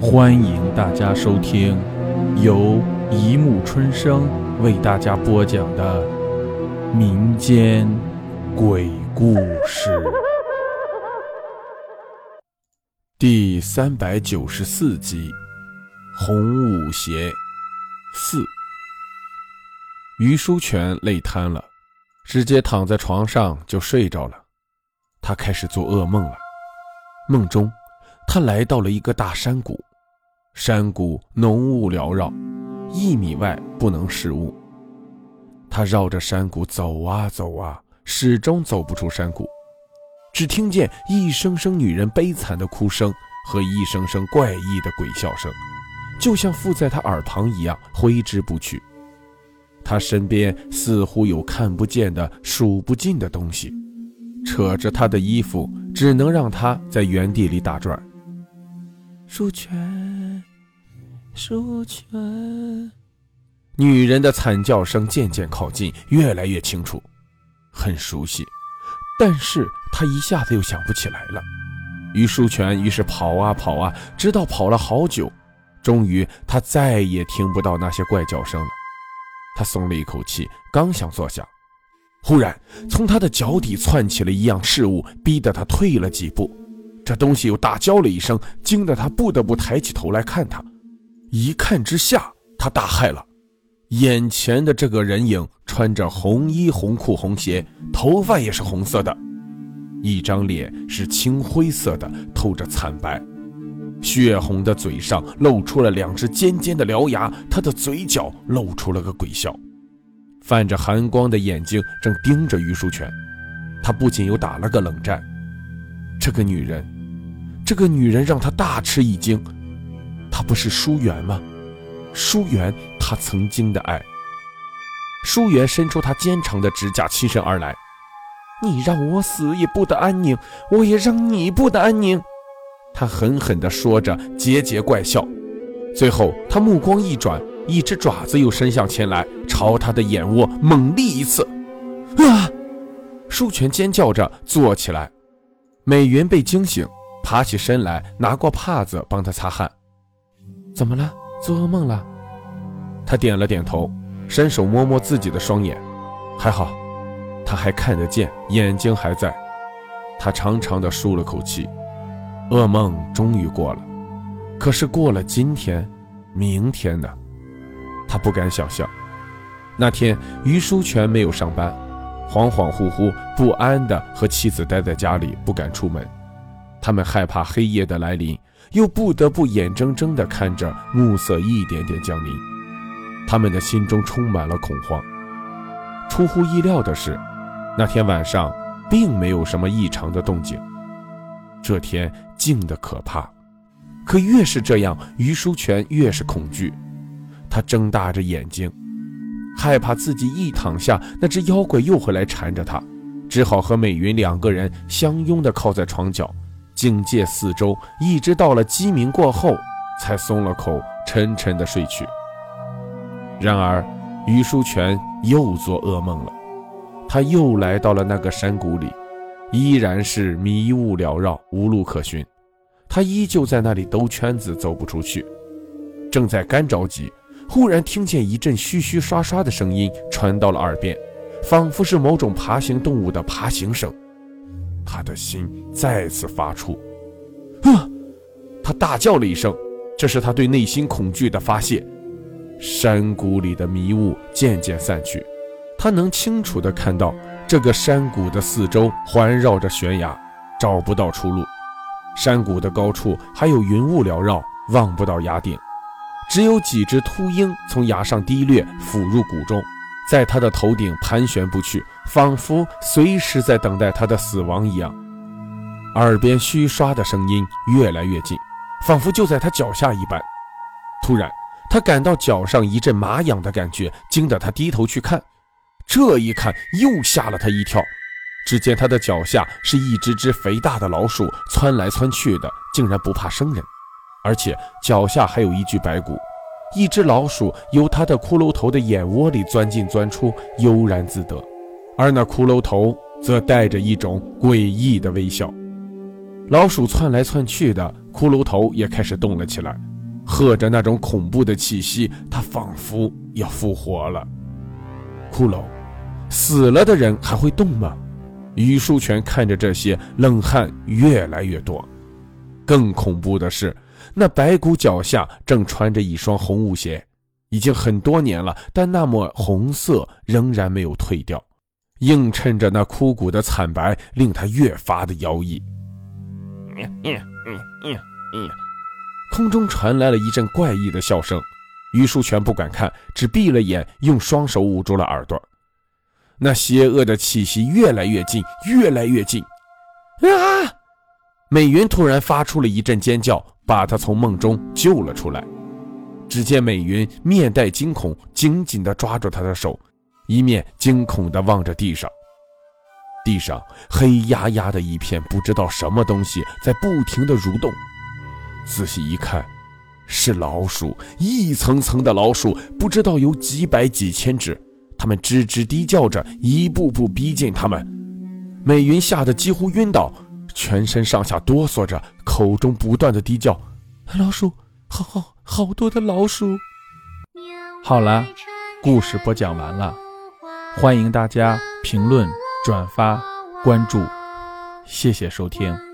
欢迎大家收听由一木春生为大家播讲的民间鬼故事第三百九十四集《红舞鞋四》。于书全累瘫了，直接躺在床上就睡着了。他开始做噩梦了，梦中。他来到了一个大山谷，山谷浓雾缭绕，一米外不能视物。他绕着山谷走啊走啊，始终走不出山谷，只听见一声声女人悲惨的哭声和一声声怪异的鬼笑声，就像附在他耳旁一样挥之不去。他身边似乎有看不见的数不尽的东西，扯着他的衣服，只能让他在原地里打转。书全，书全。女人的惨叫声渐渐靠近，越来越清楚，很熟悉，但是她一下子又想不起来了。于书全于是跑啊跑啊，直到跑了好久，终于他再也听不到那些怪叫声了。他松了一口气，刚想坐下，忽然从他的脚底窜起了一样事物，逼得他退了几步。这东西又大叫了一声，惊得他不得不抬起头来看他。一看之下，他大骇了。眼前的这个人影穿着红衣红裤红鞋，头发也是红色的，一张脸是青灰色的，透着惨白，血红的嘴上露出了两只尖尖的獠牙，他的嘴角露出了个鬼笑，泛着寒光的眼睛正盯着于书全。他不仅又打了个冷战，这个女人。这个女人让他大吃一惊，他不是舒媛吗？舒媛，他曾经的爱。舒媛伸出她坚长的指甲，亲身而来。你让我死也不得安宁，我也让你不得安宁。他狠狠地说着，桀桀怪笑。最后，他目光一转，一只爪子又伸向前来，朝他的眼窝猛力一刺。啊！舒全尖叫着坐起来，美云被惊醒。爬起身来，拿过帕子帮他擦汗。怎么了？做噩梦了？他点了点头，伸手摸摸自己的双眼，还好，他还看得见，眼睛还在。他长长的舒了口气，噩梦终于过了。可是过了今天，明天呢？他不敢想象。那天，于书全没有上班，恍恍惚惚、不安的和妻子待在家里，不敢出门。他们害怕黑夜的来临，又不得不眼睁睁地看着暮色一点点降临。他们的心中充满了恐慌。出乎意料的是，那天晚上并没有什么异常的动静。这天静得可怕，可越是这样，于书全越是恐惧。他睁大着眼睛，害怕自己一躺下，那只妖怪又会来缠着他，只好和美云两个人相拥地靠在床角。警戒四周，一直到了鸡鸣过后，才松了口，沉沉的睡去。然而，于书全又做噩梦了。他又来到了那个山谷里，依然是迷雾缭绕，无路可寻。他依旧在那里兜圈子，走不出去。正在干着急，忽然听见一阵嘘嘘刷刷的声音传到了耳边，仿佛是某种爬行动物的爬行声。他的心再次发出，啊！他大叫了一声，这是他对内心恐惧的发泄。山谷里的迷雾渐渐散去，他能清楚地看到这个山谷的四周环绕着悬崖，找不到出路。山谷的高处还有云雾缭绕，望不到崖顶，只有几只秃鹰从崖上低掠，俯入谷中。在他的头顶盘旋不去，仿佛随时在等待他的死亡一样。耳边虚刷的声音越来越近，仿佛就在他脚下一般。突然，他感到脚上一阵麻痒的感觉，惊得他低头去看。这一看又吓了他一跳，只见他的脚下是一只只肥大的老鼠，窜来窜去的，竟然不怕生人，而且脚下还有一具白骨。一只老鼠由他的骷髅头的眼窝里钻进钻出，悠然自得，而那骷髅头则带着一种诡异的微笑。老鼠窜来窜去的，骷髅头也开始动了起来，喝着那种恐怖的气息，它仿佛要复活了。骷髅，死了的人还会动吗？于书全看着这些，冷汗越来越多。更恐怖的是，那白骨脚下正穿着一双红舞鞋，已经很多年了，但那抹红色仍然没有褪掉，映衬着那枯骨的惨白，令他越发的妖异。空中传来了一阵怪异的笑声，于书全不敢看，只闭了眼，用双手捂住了耳朵。那邪恶的气息越来越近，越来越近。啊！美云突然发出了一阵尖叫，把她从梦中救了出来。只见美云面带惊恐，紧紧地抓住他的手，一面惊恐地望着地上。地上黑压压的一片，不知道什么东西在不停地蠕动。仔细一看，是老鼠，一层层的老鼠，不知道有几百几千只。它们吱吱低叫着，一步步逼近他们。美云吓得几乎晕倒，全身上下哆嗦着，口中不断的低叫：“老鼠，好好好多的老鼠。”好了，故事播讲完了，欢迎大家评论。转发关注，谢谢收听。